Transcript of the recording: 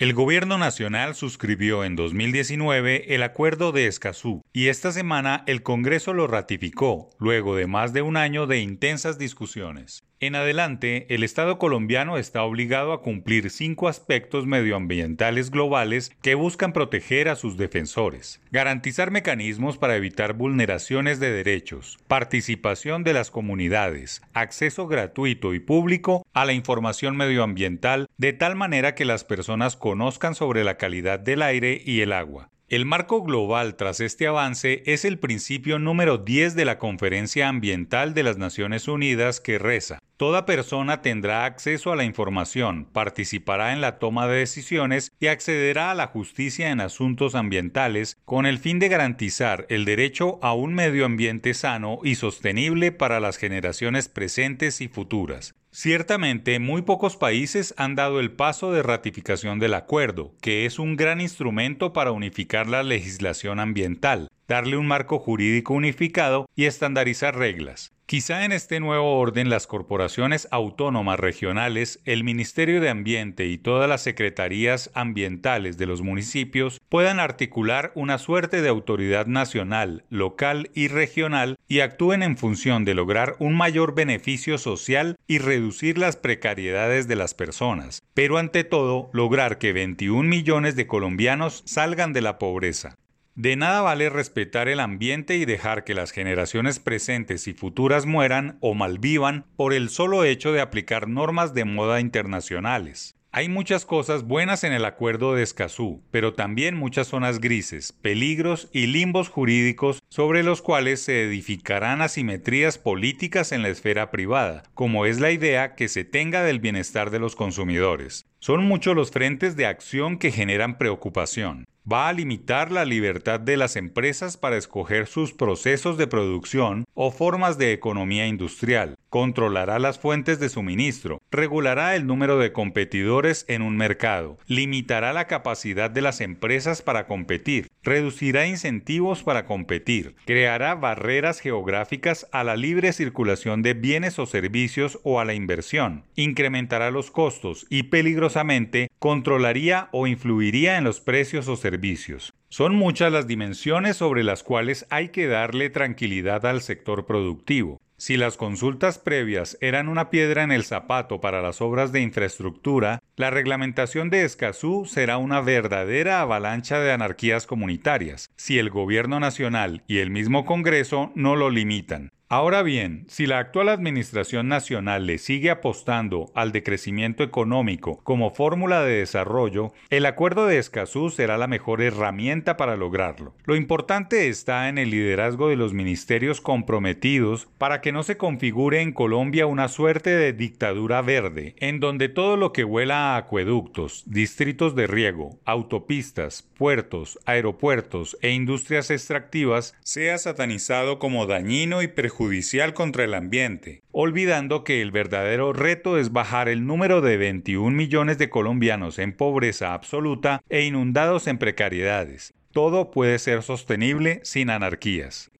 El gobierno nacional suscribió en 2019 el acuerdo de Escazú y esta semana el Congreso lo ratificó, luego de más de un año de intensas discusiones. En adelante, el Estado colombiano está obligado a cumplir cinco aspectos medioambientales globales que buscan proteger a sus defensores, garantizar mecanismos para evitar vulneraciones de derechos, participación de las comunidades, acceso gratuito y público a la información medioambiental de tal manera que las personas conozcan sobre la calidad del aire y el agua, el marco global tras este avance es el principio número 10 de la Conferencia Ambiental de las Naciones Unidas que reza, Toda persona tendrá acceso a la información, participará en la toma de decisiones y accederá a la justicia en asuntos ambientales con el fin de garantizar el derecho a un medio ambiente sano y sostenible para las generaciones presentes y futuras. Ciertamente, muy pocos países han dado el paso de ratificación del acuerdo, que es un gran instrumento para unificar la legislación ambiental, darle un marco jurídico unificado y estandarizar reglas. Quizá en este nuevo orden las corporaciones autónomas regionales, el Ministerio de Ambiente y todas las secretarías ambientales de los municipios puedan articular una suerte de autoridad nacional, local y regional y actúen en función de lograr un mayor beneficio social y reducir las precariedades de las personas, pero ante todo lograr que 21 millones de colombianos salgan de la pobreza. De nada vale respetar el ambiente y dejar que las generaciones presentes y futuras mueran o malvivan por el solo hecho de aplicar normas de moda internacionales. Hay muchas cosas buenas en el acuerdo de Escazú, pero también muchas zonas grises, peligros y limbos jurídicos sobre los cuales se edificarán asimetrías políticas en la esfera privada, como es la idea que se tenga del bienestar de los consumidores. Son muchos los frentes de acción que generan preocupación va a limitar la libertad de las empresas para escoger sus procesos de producción o formas de economía industrial, controlará las fuentes de suministro, regulará el número de competidores en un mercado, limitará la capacidad de las empresas para competir, reducirá incentivos para competir, creará barreras geográficas a la libre circulación de bienes o servicios o a la inversión, incrementará los costos y peligrosamente controlaría o influiría en los precios o servicios. Son muchas las dimensiones sobre las cuales hay que darle tranquilidad al sector productivo. Si las consultas previas eran una piedra en el zapato para las obras de infraestructura, la reglamentación de Escazú será una verdadera avalancha de anarquías comunitarias, si el gobierno nacional y el mismo Congreso no lo limitan. Ahora bien, si la actual Administración Nacional le sigue apostando al decrecimiento económico como fórmula de desarrollo, el acuerdo de Escazú será la mejor herramienta para lograrlo. Lo importante está en el liderazgo de los ministerios comprometidos para que no se configure en Colombia una suerte de dictadura verde, en donde todo lo que vuela a acueductos, distritos de riego, autopistas, puertos, aeropuertos e industrias extractivas sea satanizado como dañino y perjudicial judicial contra el ambiente, olvidando que el verdadero reto es bajar el número de 21 millones de colombianos en pobreza absoluta e inundados en precariedades. Todo puede ser sostenible sin anarquías.